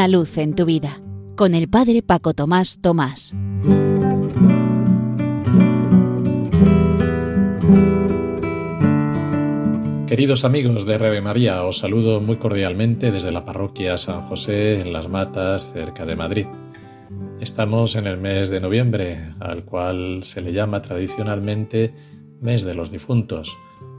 Una luz en tu vida con el Padre Paco Tomás Tomás. Queridos amigos de Rebe María, os saludo muy cordialmente desde la parroquia San José en Las Matas, cerca de Madrid. Estamos en el mes de noviembre, al cual se le llama tradicionalmente mes de los difuntos,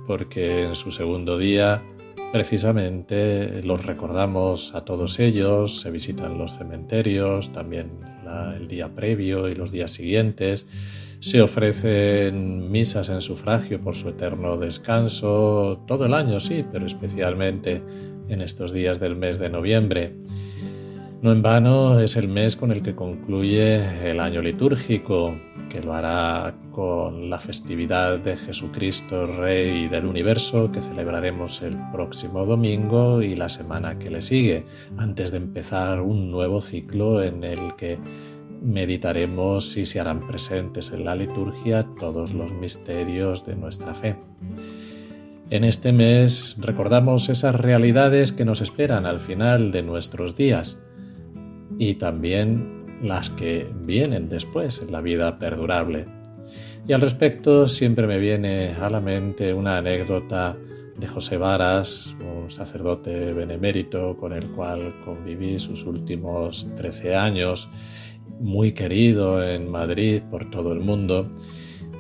porque en su segundo día precisamente los recordamos a todos ellos, se visitan los cementerios, también el día previo y los días siguientes, se ofrecen misas en sufragio por su eterno descanso, todo el año sí, pero especialmente en estos días del mes de noviembre. No en vano es el mes con el que concluye el año litúrgico, que lo hará con la festividad de Jesucristo, Rey del Universo, que celebraremos el próximo domingo y la semana que le sigue, antes de empezar un nuevo ciclo en el que meditaremos y se harán presentes en la liturgia todos los misterios de nuestra fe. En este mes recordamos esas realidades que nos esperan al final de nuestros días y también las que vienen después en la vida perdurable. Y al respecto siempre me viene a la mente una anécdota de José Varas, un sacerdote benemérito con el cual conviví sus últimos 13 años, muy querido en Madrid por todo el mundo,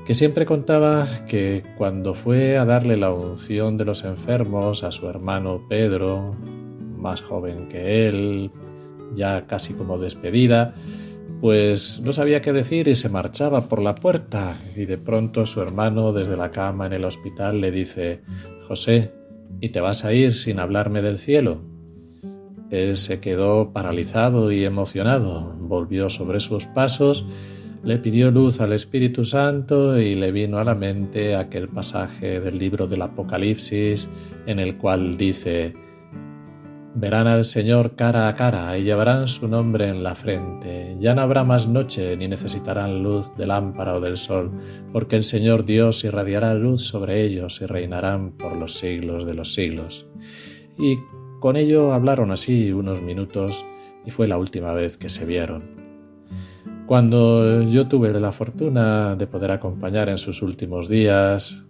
que siempre contaba que cuando fue a darle la unción de los enfermos a su hermano Pedro, más joven que él, ya casi como despedida, pues no sabía qué decir y se marchaba por la puerta y de pronto su hermano desde la cama en el hospital le dice José, ¿y te vas a ir sin hablarme del cielo? Él se quedó paralizado y emocionado, volvió sobre sus pasos, le pidió luz al Espíritu Santo y le vino a la mente aquel pasaje del libro del Apocalipsis en el cual dice Verán al Señor cara a cara y llevarán su nombre en la frente. Ya no habrá más noche ni necesitarán luz de lámpara o del sol, porque el Señor Dios irradiará luz sobre ellos y reinarán por los siglos de los siglos. Y con ello hablaron así unos minutos y fue la última vez que se vieron. Cuando yo tuve la fortuna de poder acompañar en sus últimos días,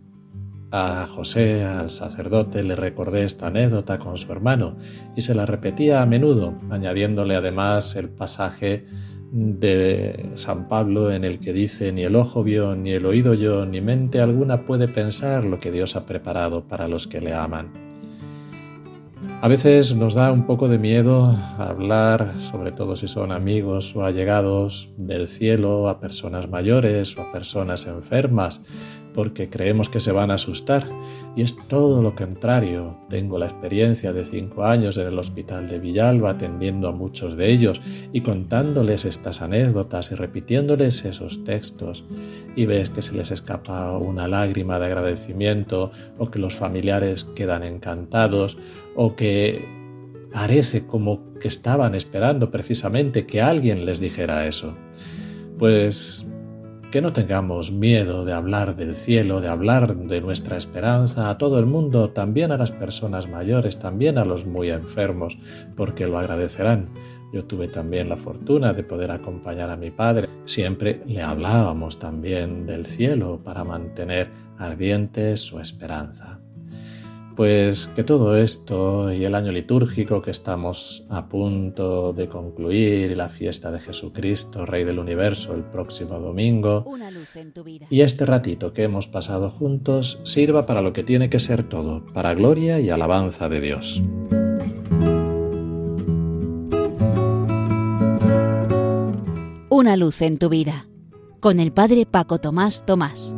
a José, al sacerdote, le recordé esta anécdota con su hermano y se la repetía a menudo, añadiéndole además el pasaje de San Pablo en el que dice ni el ojo vio, ni el oído yo, ni mente alguna puede pensar lo que Dios ha preparado para los que le aman. A veces nos da un poco de miedo hablar, sobre todo si son amigos o allegados, del cielo a personas mayores o a personas enfermas, porque creemos que se van a asustar. Y es todo lo contrario. Tengo la experiencia de cinco años en el hospital de Villalba atendiendo a muchos de ellos y contándoles estas anécdotas y repitiéndoles esos textos. Y ves que se les escapa una lágrima de agradecimiento o que los familiares quedan encantados o que parece como que estaban esperando precisamente que alguien les dijera eso. Pues que no tengamos miedo de hablar del cielo, de hablar de nuestra esperanza a todo el mundo, también a las personas mayores, también a los muy enfermos, porque lo agradecerán. Yo tuve también la fortuna de poder acompañar a mi padre. Siempre le hablábamos también del cielo para mantener ardiente su esperanza. Pues que todo esto y el año litúrgico que estamos a punto de concluir y la fiesta de Jesucristo, Rey del Universo, el próximo domingo, y este ratito que hemos pasado juntos sirva para lo que tiene que ser todo, para gloria y alabanza de Dios. Una luz en tu vida, con el Padre Paco Tomás Tomás.